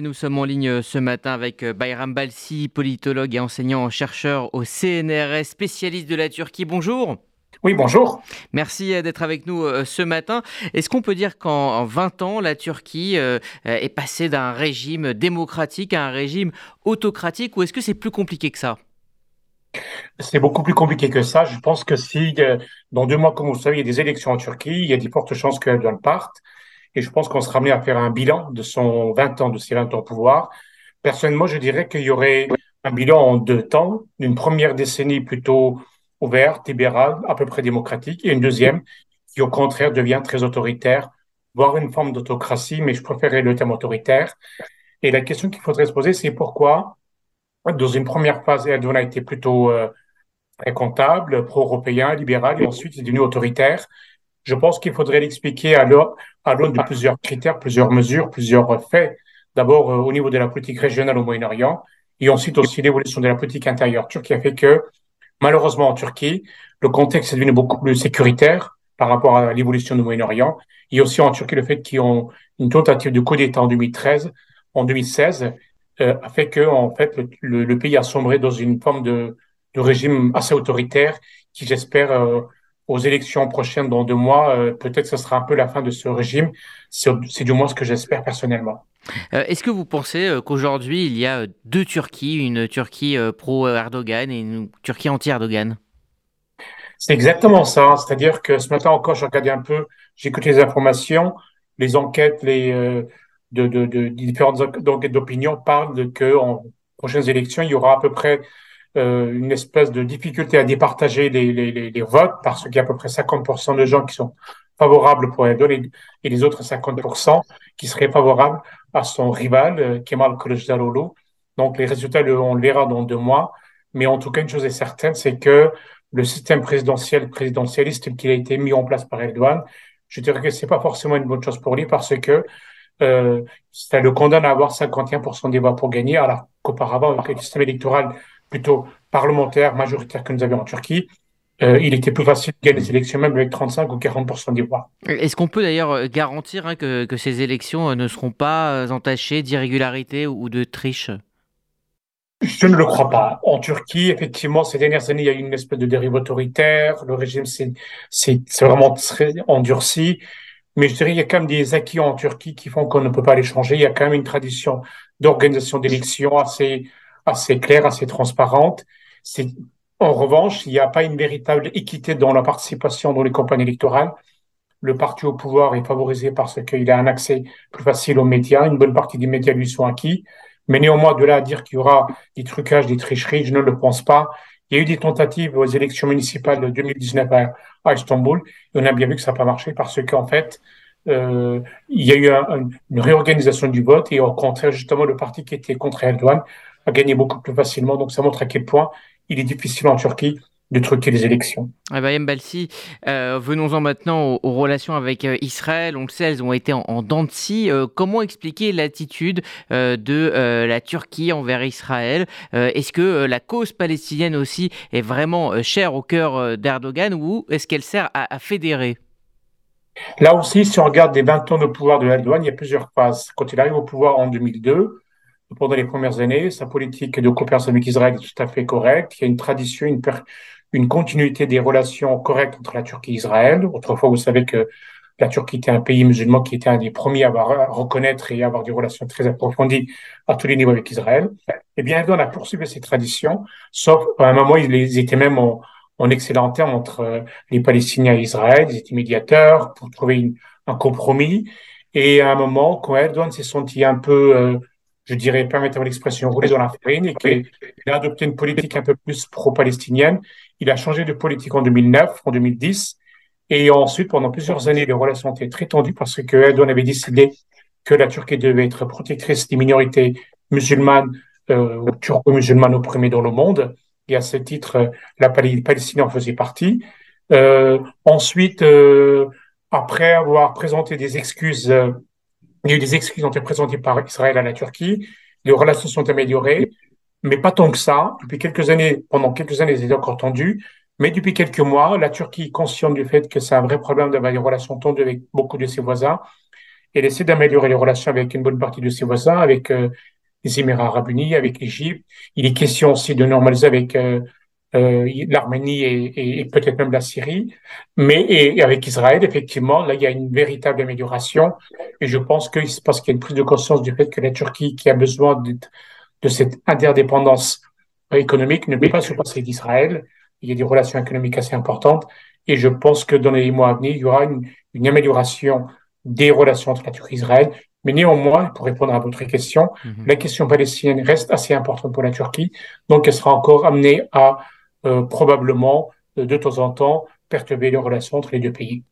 Nous sommes en ligne ce matin avec euh, Bayram Balsi, politologue et enseignant-chercheur au CNRS, spécialiste de la Turquie. Bonjour. Oui, bonjour. Merci euh, d'être avec nous euh, ce matin. Est-ce qu'on peut dire qu'en 20 ans, la Turquie est passée d'un régime démocratique à un régime autocratique ou est-ce que c'est plus compliqué que ça? C'est beaucoup plus compliqué que ça. Je pense que si, dans deux mois, comme vous le savez, il y a des élections en Turquie, il y a de fortes chances qu'Erdogan parte. Et je pense qu'on sera amené à faire un bilan de son 20 ans, de ses 20 ans au pouvoir. Personnellement, je dirais qu'il y aurait un bilan en deux temps. Une première décennie plutôt ouverte, libérale, à peu près démocratique, et une deuxième qui, au contraire, devient très autoritaire, voire une forme d'autocratie, mais je préférerais le terme autoritaire. Et la question qu'il faudrait se poser, c'est pourquoi, dans une première phase, Erdogan a été plutôt euh, comptable, pro-européen, libéral, et ensuite il est devenu autoritaire. Je pense qu'il faudrait l'expliquer à l'aune de plusieurs critères, plusieurs mesures, plusieurs faits. D'abord, euh, au niveau de la politique régionale au Moyen-Orient, et ensuite aussi l'évolution de la politique intérieure turque qui a fait que, malheureusement, en Turquie, le contexte est devenu beaucoup plus sécuritaire par rapport à l'évolution du Moyen-Orient, et aussi en Turquie, le fait qu'ils ont une tentative de coup d'État en 2013, en 2016, euh, a fait que, en fait, le, pays a sombré dans une forme de, régime assez autoritaire qui, j'espère, euh, aux élections prochaines dans deux mois, euh, peut-être ce sera un peu la fin de ce régime. C'est du moins ce que j'espère personnellement. Euh, est-ce que vous pensez euh, qu'aujourd'hui, il y a deux Turquies, une Turquie pro-Erdogan et une Turquie anti-Erdogan? C'est exactement ça. C'est-à-dire que ce matin encore, j'ai regardé un peu, j'ai écouté les informations, les enquêtes, les de, de, de, différentes enquêtes d'opinion parlent de que en prochaines élections, il y aura à peu près euh, une espèce de difficulté à départager les, les, les, votes parce qu'il y a à peu près 50% de gens qui sont favorables pour Erdogan et, les autres 50% qui seraient favorables à son rival, euh, Kemal Kılıçdaroğlu. Donc les résultats, on le verra dans deux mois. Mais en tout cas, une chose est certaine, c'est que le système présidentiel, présidentialiste qui a été mis en place par Erdogan, je dirais que c'est pas forcément une bonne chose pour lui parce que euh, ça le condamne à avoir 51% des voix pour gagner, alors qu'auparavant, avec le système électoral plutôt parlementaire, majoritaire que nous avions en Turquie, euh, il était plus facile de gagner les élections même avec 35 ou 40 des voix. Est-ce qu'on peut d'ailleurs euh, garantir hein, que, que, ces élections euh, ne seront pas entachées d'irrégularités ou de triche je ne le crois pas. En Turquie, effectivement, ces dernières années, il y a eu une espèce de dérive autoritaire. Le régime s'est vraiment très endurci. Mais je dirais qu'il y a quand même des acquis en Turquie qui font qu'on ne peut pas les changer. Il y a quand même une tradition d'organisation d'élections assez, assez claire, assez transparente. En revanche, il n'y a pas une véritable équité dans la participation dans les campagnes électorales. Le parti au pouvoir est favorisé parce qu'il a un accès plus facile aux médias. Une bonne partie des médias lui sont acquis. Mais néanmoins, de là à dire qu'il y aura des trucages, des tricheries, je ne le pense pas. Il y a eu des tentatives aux élections municipales de 2019 à, Istanbul. Et on a bien vu que ça n'a pas marché parce qu'en fait, euh, il y a eu une réorganisation du vote et au contraire, justement, le parti qui était contre Erdogan a gagné beaucoup plus facilement. Donc ça montre à quel point il est difficile en Turquie de truquer les élections. Eh ben, Balsi, euh, venons-en maintenant aux, relations avec euh, Israël. On le sait, elles ont été en, en dents de scie. Euh, comment expliquer l'attitude de la Turquie envers Israël? Est-ce que la cause palestinienne aussi est vraiment chère au cœur d'Erdogan ou est-ce qu'elle sert à, à, fédérer? Là aussi, si on regarde les 20 ans de pouvoir de Erdogan, il y a plusieurs phases. Quand il arrive au pouvoir en 2002, pendant les premières années. Sa politique de coopération avec Israël est tout à fait correcte. Il y a une tradition, une, une continuité des relations correctes entre la Turquie et Israël. Autrefois, vous savez que la Turquie était un pays musulman qui était un des premiers à, avoir, reconnaître et avoir des relations très approfondies à tous les niveaux avec Israël. Eh bien, Erdogan a poursuivi ces traditions, sauf à un moment, ils étaient même en, en excellent terme entre euh, les Palestiniens et Israël. Ils étaient médiateurs pour trouver un compromis. Et à un moment, quand Erdogan s'est senti un peu euh, je dirais, permettez-moi l'expression, roulé dans la farine et qu'il a adopté une politique un peu plus pro-palestinienne. Il a changé de politique en 2009, en 2010. Et ensuite, pendant plusieurs années, les relations étaient très tendues parce que Erdogan avait décidé que la Turquie devait être protectrice des minorités musulmanes euh, ou turco-musulmanes opprimées dans le monde. Et à ce titre, la Palestine en faisait partie. Euh, ensuite, euh, après avoir présenté des excuses euh, il y a eu des excuses qui ont été présentées par Israël à la Turquie. Les relations sont améliorées, mais pas tant que ça. Depuis quelques années, pendant quelques années, étaient encore tendues. Mais depuis quelques mois, la Turquie, consciente du fait que c'est un vrai problème d'avoir des relations tendues avec beaucoup de ses voisins, Elle essaie d'améliorer les relations avec une bonne partie de ses voisins, avec euh, les Émirats arabes unis, avec l'Égypte. Il est question aussi de normaliser avec euh, l'Arménie et, et, peut-être même la Syrie. Mais et avec Israël, effectivement, là, il y a une véritable amélioration. Et je pense que c'est parce qu'il y a une prise de conscience du fait que la Turquie, qui a besoin de, de cette interdépendance économique, ne peut pas se passer d'Israël. Il y a des relations économiques assez importantes. Et je pense que dans les mois à venir, il y aura une, une amélioration des relations entre la Turquie et Israël. Mais néanmoins, pour répondre à votre question, mhm. la question palestinienne reste assez importante pour la Turquie. Donc, elle sera encore amenée à euh, probablement, euh, de temps en temps, perturber les relations entre les deux pays.